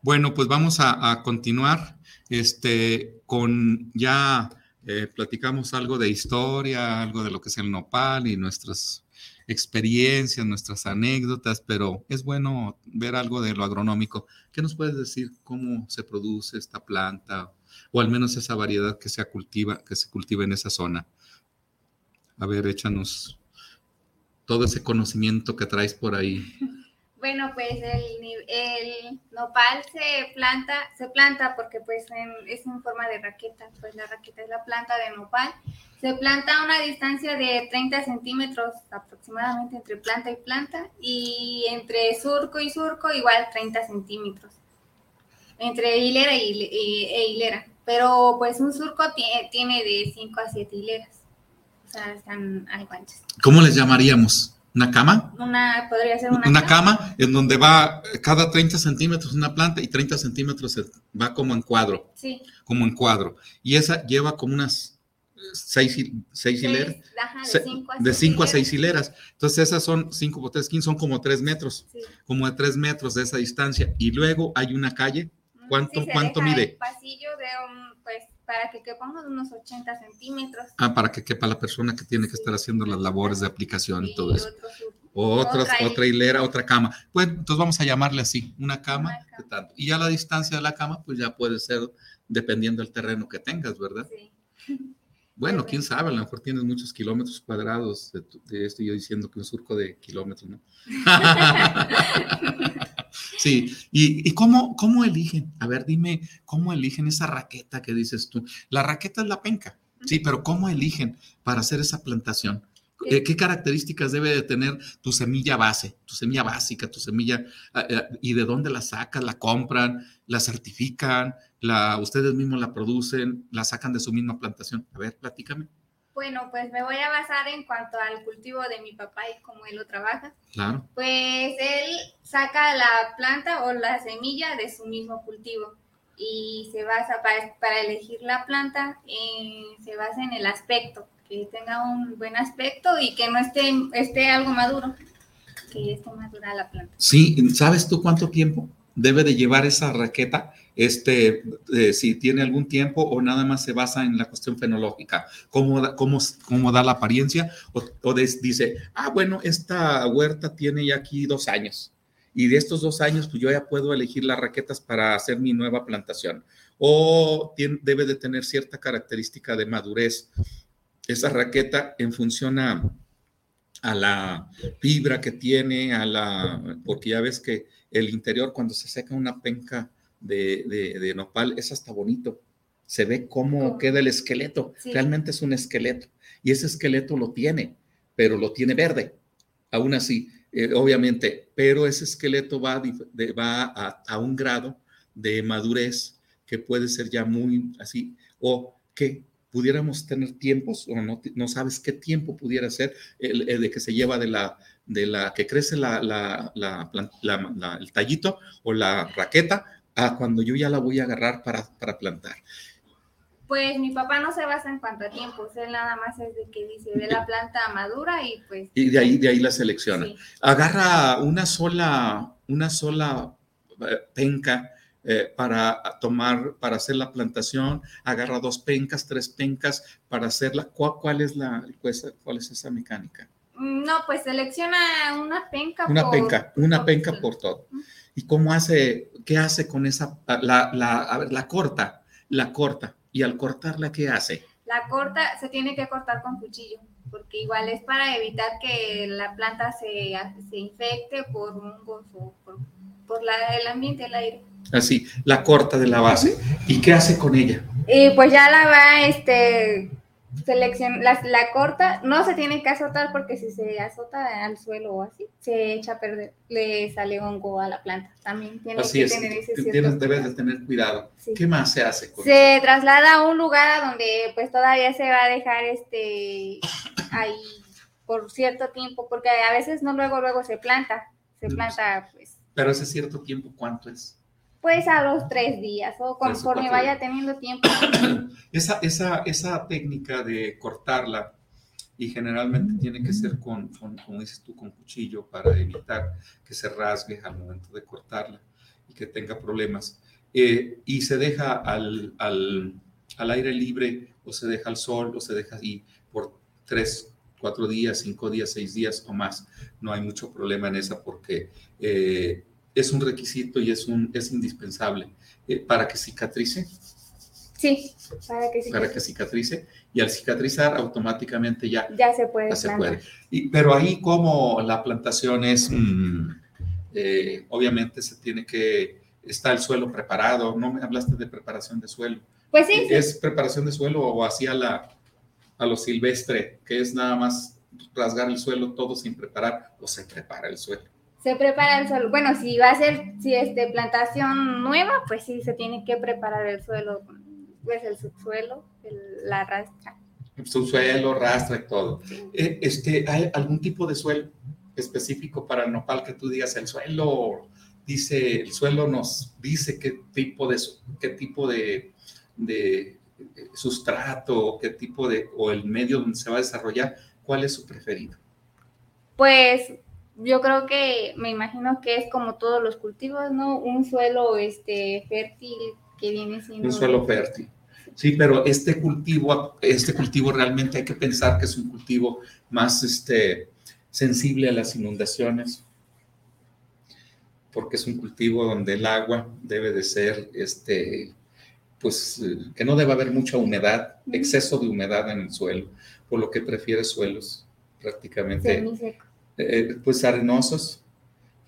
Bueno, pues vamos a, continuar este, con ya eh, platicamos algo de historia, algo de lo que es el nopal y nuestras experiencias, nuestras anécdotas, pero es bueno ver algo de lo agronómico. ¿Qué nos puedes decir cómo se produce esta planta o al menos esa variedad que se cultiva, que se cultiva en esa zona? A ver, échanos todo ese conocimiento que traes por ahí. Bueno, pues el, el, nopal se planta, se planta porque pues es en forma de raqueta, pues la raqueta es la planta de nopal. Se planta a una distancia de 30 centímetros aproximadamente entre planta y planta y entre surco y surco igual 30 centímetros. Entre hilera y, e hilera. Pero pues un surco tiene, tiene de 5 a 7 hileras. O sea, están algo anchas. ¿Cómo les llamaríamos? ¿Una cama? Una, podría ser una, cama. en donde va cada 30 centímetros una planta y 30 centímetros va como en cuadro. Sí. Como en cuadro. Y esa lleva como unas seis, seis, hileras. de 5 a 6 hileras. Entonces esas son 5 por 3, son como 3 metros. Como de 3 metros de esa distancia. Y luego hay una calle. ¿Cuánto, cuánto mide? El pasillo de un, para que quepamos unos 80 centímetros. Ah, para que quepa la persona que tiene que estar haciendo las labores de aplicación y todo eso. Otra, otra hilera, otra cama. Bueno, entonces vamos a llamarle así, una cama, tanto. Y ya la distancia de la cama, pues ya puede ser dependiendo del terreno que tengas, ¿verdad? Sí. Bueno, quién sabe, a lo mejor tienes muchos kilómetros cuadrados de, de esto, yo diciendo que un surco de kilómetros, ¿no? Sí, ¿y, cómo, cómo eligen? A ver, dime, ¿cómo eligen esa raqueta que dices tú? La raqueta es la penca, sí, pero ¿cómo eligen para hacer esa plantación? Eh, ¿Qué características debe de tener tu semilla base, tu semilla básica, tu semilla, ah, eh, y de dónde la sacas, la compran, la certifican, la, ustedes mismos la producen, la sacan de su misma plantación? A ver, platícame. Bueno, pues me voy a basar en cuanto al cultivo de mi papá y cómo él lo trabaja. Claro. Pues él saca la planta o la semilla de su mismo cultivo y se basa para, elegir la planta, eh, se basa en el aspecto, que tenga un buen aspecto y que no esté, esté algo maduro, que esté madura la planta. Sí, ¿sabes tú cuánto tiempo debe de llevar esa raqueta? Este, eh, si tiene algún tiempo o nada más se basa en la cuestión fenológica, cómo, cómo, cómo da la apariencia, o, dice, ah, bueno, esta huerta tiene ya aquí dos años, y de estos dos años, pues yo ya puedo elegir las raquetas para hacer mi nueva plantación, o debe de tener cierta característica de madurez, esa raqueta en función a, a la fibra que tiene, a la, porque ya ves que el interior cuando se seca una penca, de, nopal es hasta bonito. se ve cómo queda el esqueleto. Realmente es un esqueleto. Y ese esqueleto lo tiene, pero lo tiene verde. Aún así, eh, obviamente, pero ese esqueleto va, va a, un grado de madurez que puede ser ya muy así, o que pudiéramos tener tiempos, o no, no sabes qué tiempo pudiera ser el, de que se lleva de la, de la que crece la, el tallito o la raqueta a cuando yo ya la voy a agarrar para, para plantar. Pues mi papá no se basa en cuanto a tiempos, él nada más es de que dice de la planta madura y pues... Y de ahí, de ahí la selecciona. Agarra una sola, una sola eh, penca eh, para tomar, para hacer la plantación, agarra dos pencas, tres pencas para hacerla. ¿Cuál, cuál es la, cuál es esa mecánica? Mm, no, pues selecciona una penca. Una penca, una penca por todo. ¿Y cómo hace, qué hace con esa, la, la, a ver, la corta, la corta? y al cortarla, ¿qué hace? La corta, se tiene que cortar con cuchillo, porque igual es para evitar que la planta se, se infecte por hongos o por, por la, el ambiente, el aire. Así, la corta de la base. ¿Y qué hace con ella? Y pues ya la va, este, selección, la, la, corta, no se tiene que azotar porque si se azota al suelo o así, se echa a perder, le sale hongo a la planta. También tiene que tener ese tienes, debes de tener cuidado. ¿Qué más se hace? Con se traslada a un lugar donde pues todavía se va a dejar este ahí por cierto tiempo, porque a veces no luego luego se planta, se planta pues. Pero ese cierto tiempo, ¿cuánto es? Pues a los tres días o conforme vaya teniendo tiempo. Esa, esa, esa técnica de cortarla, y generalmente tiene que ser con, con, como dices tú, con cuchillo para evitar que se rasgue al momento de cortarla y que tenga problemas. Eh, y se deja al, al, al, aire libre o se deja al sol o se deja ahí por tres, cuatro días, cinco días, seis días o más. No hay mucho problema en esa porque eh, es un requisito y es, un, es indispensable eh, para que cicatrice. Sí, para que cicatrice. Para que cicatrice. Y al cicatrizar automáticamente ya, ya se puede. se puede. Y, pero ahí como la plantación es, mm, eh, obviamente se tiene que, está el suelo preparado. No me hablaste de preparación de suelo. Pues sí. ¿Es preparación de suelo o así a, la, a lo silvestre, que es nada más rasgar el suelo todo sin preparar o se prepara el suelo? Se prepara el suelo. Bueno, si va a ser si este, plantación nueva, pues sí, se tiene que preparar el suelo, pues el subsuelo, la rastra. Subsuelo, rastra y todo. Eh, este, ¿Hay algún tipo de suelo específico para el nopal que tú digas el suelo? Dice, el suelo nos dice qué tipo de, qué tipo de, de sustrato, qué tipo de, o el medio donde se va a desarrollar, ¿cuál es su preferido? Pues yo creo que me imagino que es como todos los cultivos, ¿no? Un suelo este, fértil que viene siendo... Un suelo fértil. Sí, pero este cultivo, este cultivo realmente hay que pensar que es un cultivo más este, sensible a las inundaciones, porque es un cultivo donde el agua debe de ser, este, pues, que no debe haber mucha humedad, exceso de humedad en el suelo, por lo que prefiere suelos prácticamente eh, pues arenosos,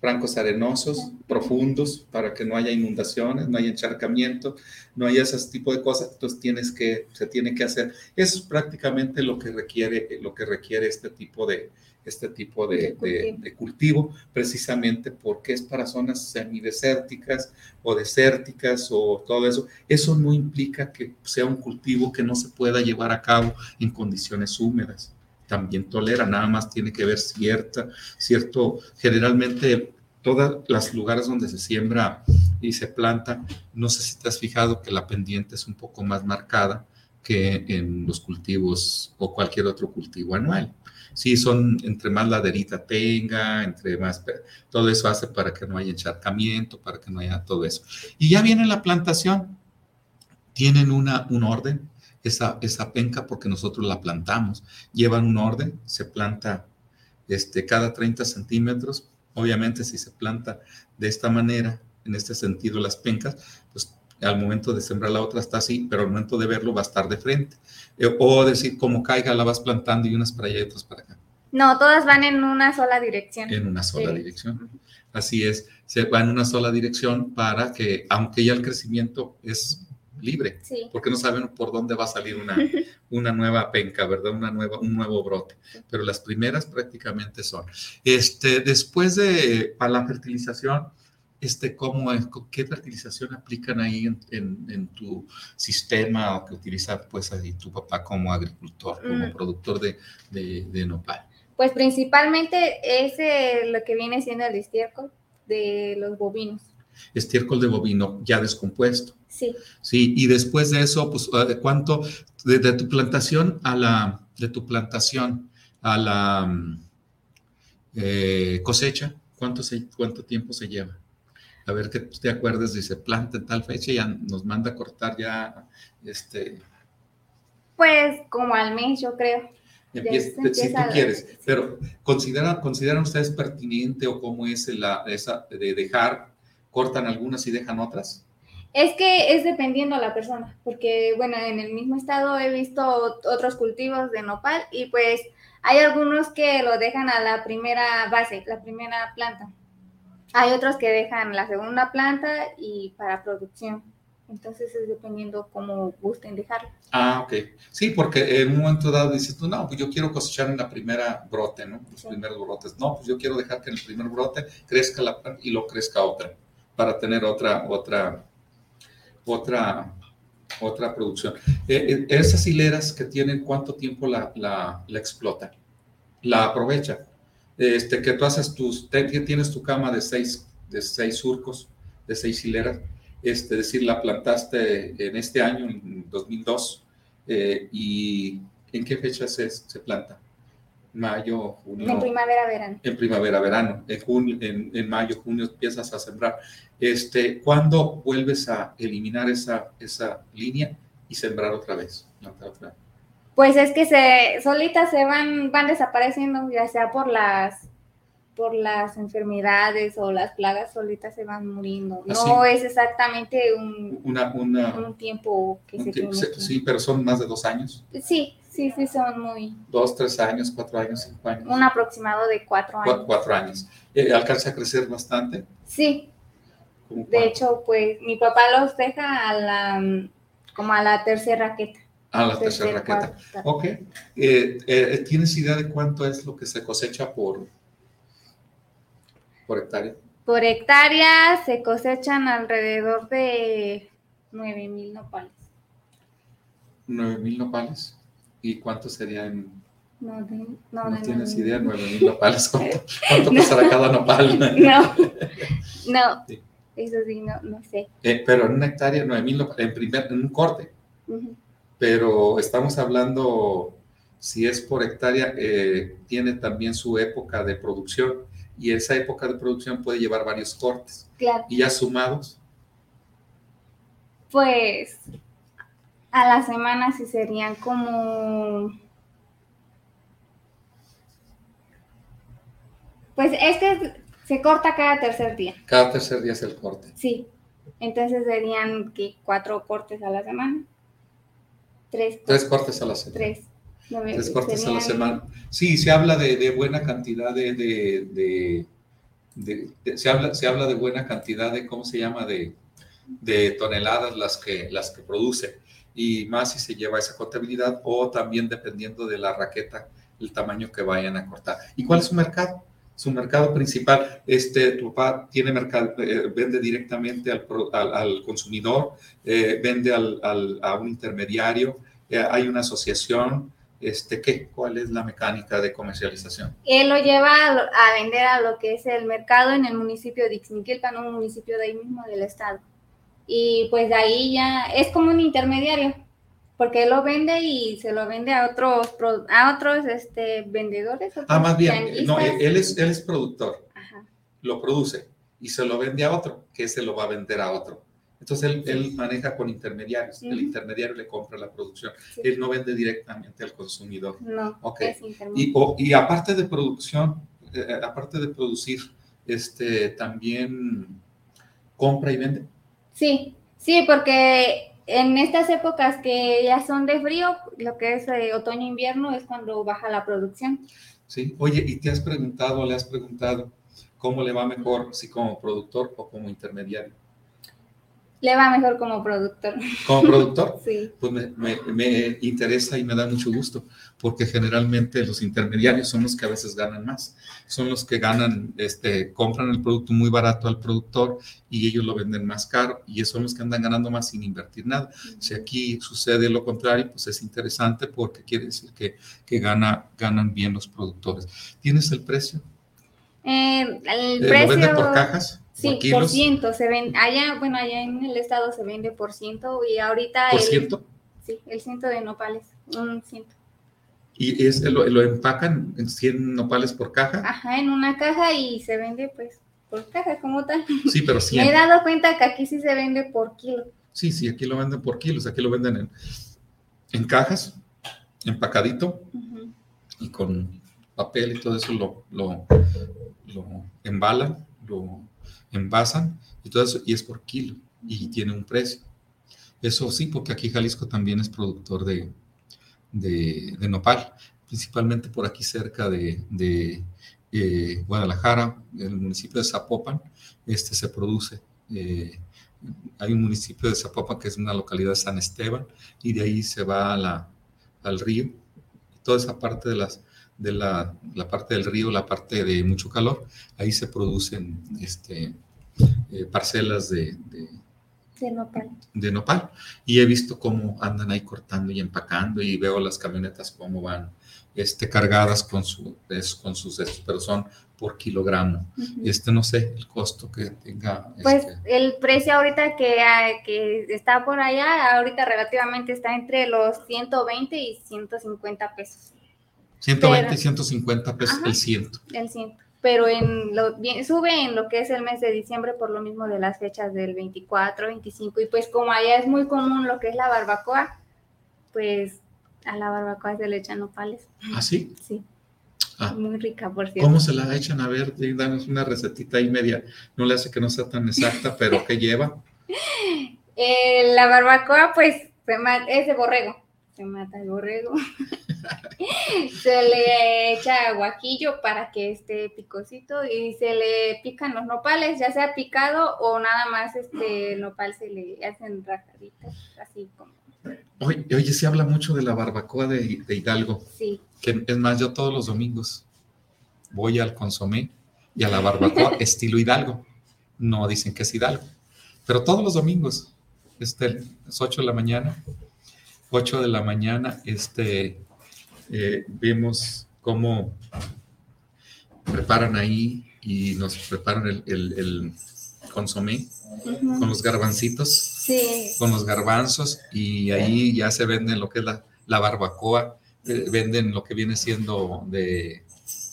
francos arenosos, profundos, para que no haya inundaciones, no haya encharcamiento, no haya ese tipo de cosas, entonces tienes que, se tiene que hacer. Eso es prácticamente lo que requiere, lo que requiere este tipo de, este tipo de, de, cultivo. precisamente porque es para zonas semidesérticas o desérticas o todo eso. Eso no implica que sea un cultivo que no se pueda llevar a cabo en condiciones húmedas también tolera, nada más tiene que ver cierta, cierto, generalmente todos los lugares donde se siembra y se planta, no sé si te has fijado que la pendiente es un poco más marcada que en los cultivos o cualquier otro cultivo anual. Sí, son entre más laderita tenga, entre más, todo eso hace para que no haya encharcamiento, para que no haya todo eso. Y ya viene la plantación, tienen una, un orden, esa, esa penca porque nosotros la plantamos. Llevan un orden, se planta este, cada 30 centímetros. Obviamente si se planta de esta manera, en este sentido las pencas, pues al momento de sembrar la otra está así, pero al momento de verlo va a estar de frente. Eh, o decir, como caiga, la vas plantando y unas para allá y otras para acá. No, todas van en una sola dirección. En una sola dirección. Así es, se va en una sola dirección para que, aunque ya el crecimiento es libre, Sí. porque no saben por dónde va a salir una, una nueva penca, ¿verdad? Una nueva, un nuevo brote. Pero las primeras prácticamente son. Este, después de para la fertilización, este, ¿cómo es? ¿Qué fertilización aplican ahí en, en- en tu sistema o que utiliza pues ahí tu papá como agricultor, como Mm. productor de, de, de nopal? Pues principalmente es eh, lo que viene siendo el estiércol de los bovinos. Estiércol de bovino ya descompuesto. Sí. Sí, y después de eso, pues, ¿de cuánto, de, de tu plantación a la, de tu plantación a la mm, eh, cosecha, ¿cuánto, se, ¿cuánto tiempo se lleva? A ver que te acuerdes, dice, planta en tal fecha y ya nos manda a cortar ya, este, Pues como al mes, yo creo. Empieza- si tú quieres, pero ¿consideran, ¿consideran ustedes pertinente o cómo es la, esa de dejar, cortan algunas y dejan otras? Es que es dependiendo a la persona, porque bueno, en el mismo estado he visto ot- otros cultivos de nopal y pues hay algunos que lo dejan a la primera base, la primera planta. Hay otros que dejan la segunda planta y para producción. Entonces es dependiendo cómo gusten dejarlo. Ah, ok. Sí, porque en un momento dado dices tú, no, pues yo quiero cosechar en la primera brote, ¿no? Los Sí. primeros brotes. No, pues yo quiero dejar que en el primer brote crezca la planta y lo crezca otra, para tener otra, otra, otra, otra producción. Eh, eh, esas hileras que tienen, ¿cuánto tiempo la, la, la explotan? La. Este, tú haces tienes tu cama de seis, de seis surcos, de seis hileras, este, es decir, la plantaste en este año, en 2002, eh, y ¿en qué fecha se, se planta? Mayo, junio. En primavera, verano. En primavera, verano. En, junio, en, en mayo, junio empiezas a sembrar. Este, ¿Cuándo vuelves a eliminar esa, esa línea y sembrar otra vez? Pues es que se solitas se van, van desapareciendo, ya sea por las por las enfermedades o las plagas solitas se van muriendo. No Así. es exactamente un, Una, una, un tiempo que un se tiene sí, pero son más de dos años. Sí, sí, sí, son muy... Dos, tres años, cuatro años, cinco años. Un aproximado de cuatro Cua- años. cuatro años. Eh, ¿Alcanza a crecer bastante? Sí, ¿Cómo de cuánto? hecho, pues mi papá los deja a la, como a la tercera raqueta. Ah, la tercera raqueta. cuarta. Ok. Eh, eh, ¿Tienes idea de cuánto es lo que se cosecha por, por hectárea? Por hectárea se cosechan alrededor de 9 mil nopales. ¿Nueve mil nopales? ¿Y cuánto sería en.? No, de- no, No, de tienes idea, nueve mil nopales. ¿Cuánto, cuánto pesará cada nopal? No, no, Sí. eso sí, no, no sé. Eh, pero en una hectárea, nueve mil nopales, en, primer, en un corte. Pero estamos hablando, si es por hectárea, eh, tiene también su época de producción. Y esa época de producción puede llevar varios cortes. Claro, Y ya sumados, pues a la semana sí serían como... Pues es que se corta cada tercer día, cada tercer día es el corte. sí. Entonces serían que cuatro cortes a la semana. Tres, Tres cortes a la semana. tres. Tres cortes a la semana. Sí, se habla de, de buena cantidad de- de- de- se, habla, se habla de buena cantidad de, ¿cómo se llama? De, de toneladas las que, las que produce. Y más si se lleva esa contabilidad o también dependiendo de la raqueta, el tamaño que vayan a cortar. ¿Y cuál es su mercado? Su mercado principal, este, tu papá tiene mercado, eh, vende directamente al, al- consumidor, eh, vende al- a un intermediario, eh, hay una asociación, este, ¿qué? ¿Cuál es la mecánica de comercialización? Él lo lleva a vender a lo que es el mercado en el municipio de Ixmiquilpan, un municipio de ahí mismo del estado. Y pues de ahí ya es como un intermediario, porque él lo vende y se lo vende a otros a otros este, vendedores. Ah, más bien, no, tianguistas. él es, él es productor, Ajá. lo produce y se lo vende a otro, que se lo va a vender a otro. Entonces él, él maneja con intermediarios, el intermediario le compra la producción, Sí. él no vende directamente al consumidor. No, Ok. es intermedio. Y, o- y aparte de producción, eh, aparte de producir, este, también compra y vende. Sí, sí, porque en estas épocas que ya son de frío, lo que es eh, otoño-invierno es cuando baja la producción. ¿sí? Oye, ¿y te has preguntado, le has preguntado cómo le va mejor, si como productor o como intermediario? Le va mejor como productor. ¿Como productor? sí. Pues me, me, me, interesa y me da mucho gusto, porque generalmente los intermediarios son los que a veces ganan más. Son los que ganan, este, compran el producto muy barato al productor y ellos lo venden más caro y son los que andan ganando más sin invertir nada. Si aquí sucede lo contrario, pues es interesante porque quiere decir que, que gana, ganan bien los productores. ¿Tienes el precio? Eh, el Eh, precio... ¿Lo venden por cajas? Sí, por ciento, se ven, allá, bueno, allá en el estado se vende por ciento y ahorita... ¿Por el, ciento? Sí, el ciento de nopales, un ciento. ¿Y es, lo, lo empacan en 100 nopales por caja? Ajá, en una caja y se vende pues por caja como tal. Sí, pero 100. Me he dado cuenta que aquí sí se vende por kilo. Sí, sí, aquí lo venden por kilos, aquí lo venden en, en cajas, empacadito Ujú. y con papel y todo eso lo, lo, lo embalan, lo envasan y todo eso, y es por kilo y tiene un precio. Eso sí, porque aquí Jalisco también es productor de, de, nopal, principalmente por aquí cerca de, de, eh, Guadalajara, el municipio de Zapopan, este se produce. eh, hay un municipio de Zapopan que es una localidad de San Esteban, y de ahí se va a al río. Toda esa parte de las de la, parte del río, la parte de mucho calor, ahí se producen este, eh, parcelas de, De nopal. de nopal. Y he visto cómo andan ahí cortando y empacando y veo las camionetas cómo van este, cargadas con, su, es- con sus, estos, pero son por kilogramo. Ujú. Este no sé el costo que tenga. Pues este, el precio ahorita que, ah, que está por allá, ahorita relativamente está entre los 120 y 150 pesos. 120 y pero- 150 pesos Ajá. el ciento. El 100. Pero en lo, bien, sube en lo que es el mes de diciembre por lo mismo de las fechas del 24, 25. Y pues como allá es muy común lo que es la barbacoa, pues a la barbacoa se le echan nopales. ¿Ah, sí? Sí, Ah. muy rica, por cierto. ¿Cómo se la echan? A ver, danos una recetita ahí media. No le hace que no sea tan exacta, pero ¿qué lleva? Eh, la barbacoa, pues, es de borrego. Se mata el borrego. se le echa guaquillo para que esté picosito y se le pican los nopales, ya sea picado o nada más este el nopal se le hacen rajaditas, así como. Oye, oye, se habla mucho de la barbacoa de, de Hidalgo, Sí, que es más, yo todos los domingos voy al consomé y a la barbacoa estilo Hidalgo. No dicen que es Hidalgo, pero todos los domingos, este, las 8 de la mañana, 8 de la mañana, este, eh, vemos cómo preparan ahí y nos preparan el, el, el consomé con los garbancitos sí, con los garbanzos y ahí ya se venden lo que es la, la barbacoa, eh, venden lo que viene siendo de,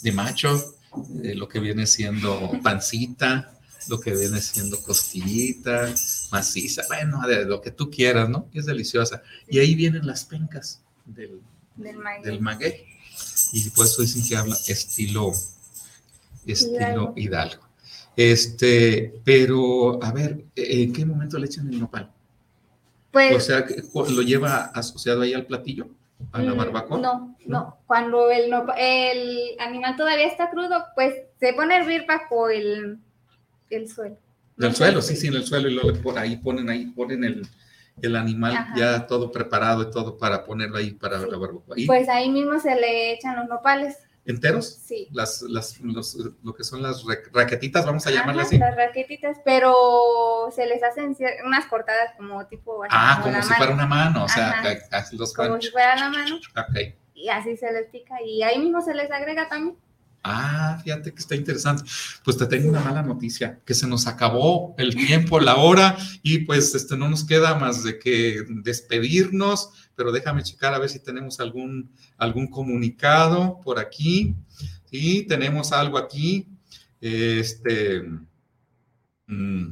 de macho, eh, lo que viene siendo pancita, lo que viene siendo costillita, maciza, bueno, de lo que tú quieras, ¿no? Es deliciosa. Y ahí vienen las pencas del, del maguey. Y por eso dicen que habla estilo, estilo Hidalgo. Hidalgo. Este, pero, a ver, ¿en qué momento le echan el nopal? Pues, O sea, ¿lo lleva asociado ahí al platillo? ¿A la Mm, barbacoa? No, no. Cuando el animal todavía está crudo, pues se pone a hervir bajo el, el suelo. Del suelo, sí, sí, en el suelo. Y luego ahí ponen, ahí ponen el, el animal Ajá. ya todo preparado y todo para ponerlo ahí para Sí. la barbacoa. ¿Y Pues ahí mismo se le echan los nopales. enteros? Sí. Las, las, los- lo que son las ra- raquetitas, vamos a Ajá, llamarlas así. Las raquetitas, pero se les hacen unas cortadas como tipo. así Ah, como si mano, fuera una mano, o sea, los Como si fuera la mano, Ok. y así se les pica. Y ahí mismo se les agrega también. Ah, fíjate que está interesante. Pues te tengo una mala noticia, que se nos acabó el tiempo, la hora, y pues este, no nos queda más de que despedirnos, pero déjame checar a ver si tenemos algún, algún comunicado por aquí. Sí, tenemos algo aquí. Este. mm,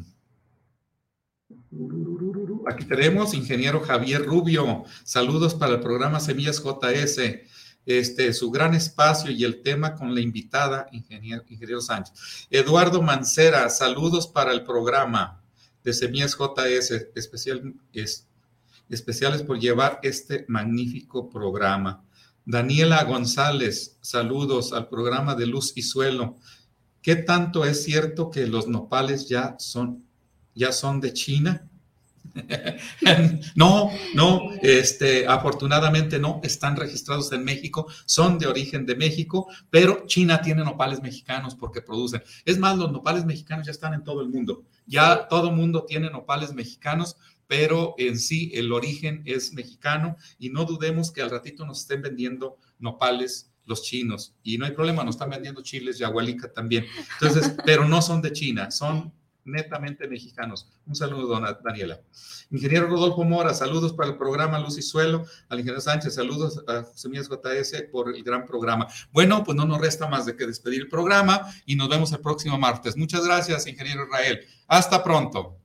Aquí tenemos ingeniero Javier Rubio. Saludos para el programa Semillas JS este, su gran espacio y el tema con la invitada, ingeniero, Sánchez. Eduardo Mancera, saludos para el programa de Semillas JS, especial, es, especiales por llevar este magnífico programa. Daniela González, saludos al programa de Luz y Suelo. ¿Qué tanto es cierto que los nopales ya son, ya son de China? no, no, este, afortunadamente no, están registrados en México, son de origen de México, pero China tiene nopales mexicanos porque producen. Es más, los nopales mexicanos ya están en todo el mundo. Ya todo el mundo tiene nopales mexicanos, pero en sí el origen es mexicano y no dudemos que al ratito nos estén vendiendo nopales los chinos y no hay problema, nos están vendiendo chiles y agualica también. Entonces, pero no son de China, son netamente mexicanos. Un saludo, dona Daniela. Ingeniero Rodolfo Mora, saludos para el programa Luz y Suelo. Al ingeniero Sánchez, saludos a Semillas JS por el gran programa. Bueno, pues no nos resta más de que despedir el programa y nos vemos el próximo martes. Muchas gracias, ingeniero Israel. Hasta pronto.